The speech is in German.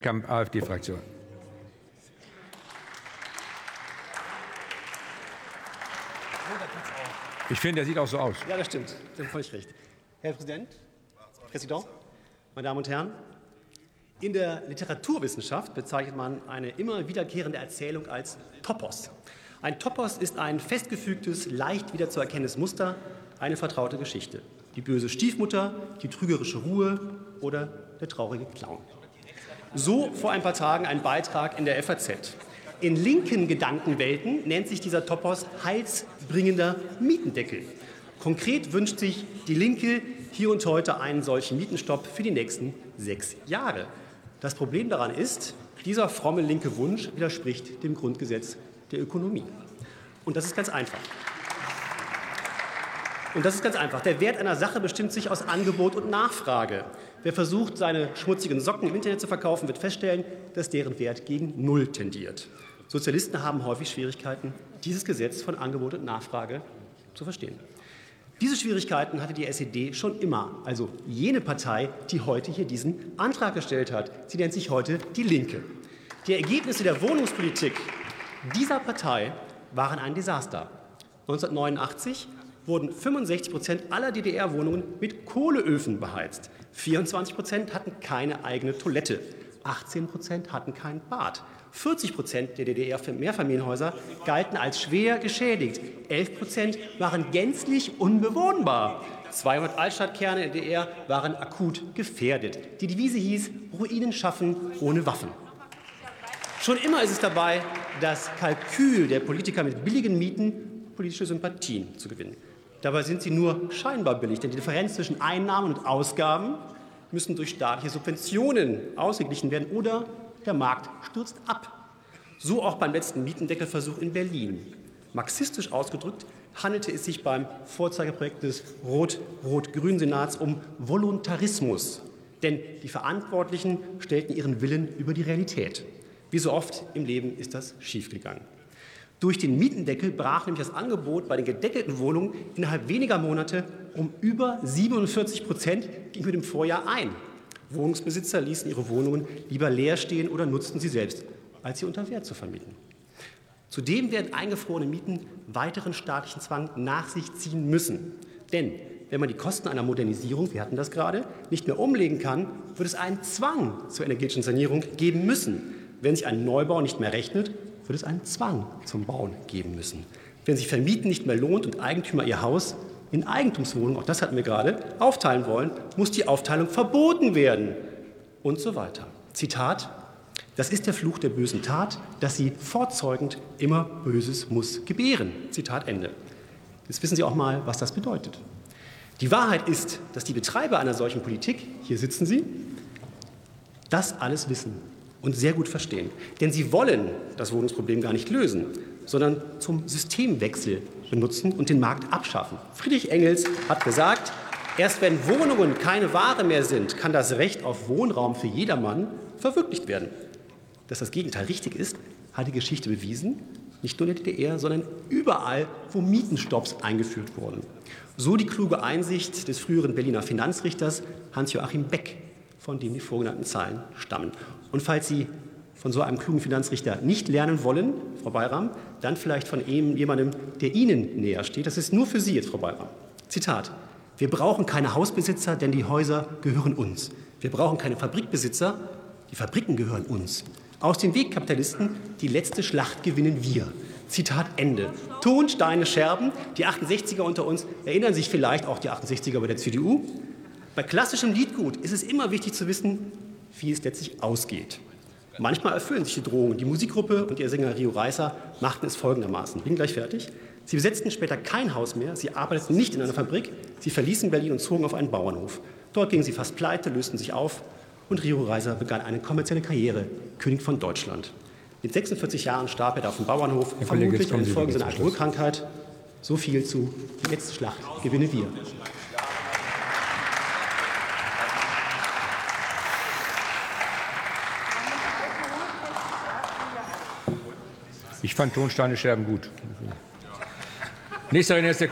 Kamp, AfD-Fraktion. Ich finde, er sieht auch so aus. Ja, das stimmt. Sie haben völlig recht. Herr Präsident, Präsident, meine Damen und Herren, in der Literaturwissenschaft bezeichnet man eine immer wiederkehrende Erzählung als Topos. Ein Topos ist ein festgefügtes, leicht wiederzuerkennendes Muster, eine vertraute Geschichte. Die böse Stiefmutter, die trügerische Ruhe oder der traurige Clown. So vor ein paar Tagen ein Beitrag in der FAZ. In linken Gedankenwelten nennt sich dieser Topos heilsbringender Mietendeckel. Konkret wünscht sich die Linke hier und heute einen solchen Mietenstopp für die nächsten sechs Jahre. Das Problem daran ist, dieser fromme linke Wunsch widerspricht dem Grundgesetz der Ökonomie. Und das ist ganz einfach. Und das ist ganz einfach. Der Wert einer Sache bestimmt sich aus Angebot und Nachfrage. Wer versucht, seine schmutzigen Socken im Internet zu verkaufen, wird feststellen, dass deren Wert gegen Null tendiert. Sozialisten haben häufig Schwierigkeiten, dieses Gesetz von Angebot und Nachfrage zu verstehen. Diese Schwierigkeiten hatte die SED schon immer, also jene Partei, die heute hier diesen Antrag gestellt hat. Sie nennt sich heute Die Linke. Die Ergebnisse der Wohnungspolitik dieser Partei waren ein Desaster. 1989 wurden 65 Prozent aller DDR-Wohnungen mit Kohleöfen beheizt. 24 Prozent hatten keine eigene Toilette. 18 Prozent hatten kein Bad. 40 Prozent der DDR-Mehrfamilienhäuser galten als schwer geschädigt. 11 Prozent waren gänzlich unbewohnbar. 200 Altstadtkerne der DDR waren akut gefährdet. Die Devise hieß Ruinen schaffen ohne Waffen. Schon immer ist es dabei, das Kalkül der Politiker mit billigen Mieten politische Sympathien zu gewinnen. Dabei sind sie nur scheinbar billig, denn die Differenz zwischen Einnahmen und Ausgaben müssen durch staatliche Subventionen ausgeglichen werden oder der Markt stürzt ab. So auch beim letzten Mietendeckelversuch in Berlin. Marxistisch ausgedrückt handelte es sich beim Vorzeigeprojekt des Rot-Rot-Grünen Senats um Voluntarismus. Denn die Verantwortlichen stellten ihren Willen über die Realität. Wie so oft im Leben ist das schiefgegangen. Durch den Mietendeckel brach nämlich das Angebot bei den gedeckelten Wohnungen innerhalb weniger Monate um über 47 Prozent gegenüber dem Vorjahr ein. Wohnungsbesitzer ließen ihre Wohnungen lieber leer stehen oder nutzten sie selbst, als sie unter Wert zu vermieten. Zudem werden eingefrorene Mieten weiteren staatlichen Zwang nach sich ziehen müssen. Denn wenn man die Kosten einer Modernisierung, wir hatten das gerade, nicht mehr umlegen kann, wird es einen Zwang zur energetischen Sanierung geben müssen. Wenn sich ein Neubau nicht mehr rechnet, wird es einen Zwang zum Bauen geben müssen. Wenn sich Vermieten nicht mehr lohnt und Eigentümer ihr Haus in Eigentumswohnungen, auch das hatten wir gerade, aufteilen wollen, muss die Aufteilung verboten werden und so weiter. Zitat, das ist der Fluch der bösen Tat, dass sie fortzeugend immer Böses muss gebären. Zitat Ende. Jetzt wissen Sie auch mal, was das bedeutet. Die Wahrheit ist, dass die Betreiber einer solchen Politik, hier sitzen sie, das alles wissen und sehr gut verstehen. Denn sie wollen das Wohnungsproblem gar nicht lösen, sondern zum Systemwechsel benutzen und den Markt abschaffen. Friedrich Engels hat gesagt, erst wenn Wohnungen keine Ware mehr sind, kann das Recht auf Wohnraum für jedermann verwirklicht werden. Dass das Gegenteil richtig ist, hat die Geschichte bewiesen, nicht nur in der DDR, sondern überall, wo Mietenstopps eingeführt wurden. So die kluge Einsicht des früheren Berliner Finanzrichters Hans-Joachim Beck, von dem die vorgenannten Zahlen stammen. Und falls Sie von so einem klugen Finanzrichter nicht lernen wollen, Frau Bayram, dann vielleicht von jemandem, der Ihnen näher steht. Das ist nur für Sie jetzt, Frau Bayram. Zitat. Wir brauchen keine Hausbesitzer, denn die Häuser gehören uns. Wir brauchen keine Fabrikbesitzer, die Fabriken gehören uns. Aus dem Weg, Kapitalisten, die letzte Schlacht gewinnen wir. Zitat Ende. Ton, Steine, Scherben. Die 68er unter uns erinnern sich vielleicht auch die 68er bei der CDU. Bei klassischem Liedgut ist es immer wichtig zu wissen, wie es letztlich ausgeht. Manchmal erfüllen sich die Drohungen. Die Musikgruppe und ihr Sänger Rio Reiser machten es folgendermaßen. Bin gleich fertig. Sie besetzten später kein Haus mehr. Sie arbeiteten nicht in einer Fabrik. Sie verließen Berlin und zogen auf einen Bauernhof. Dort gingen sie fast pleite, lösten sich auf und Rio Reiser begann eine kommerzielle Karriere, König von Deutschland. Mit 46 Jahren starb er auf dem Bauernhof, Herr vermutlich an Folge seiner Alkoholkrankheit. So viel zu Jetzt Schlacht gewinne wir. Ich fand Tonsteine Scherben gut. Nächster Redner ist der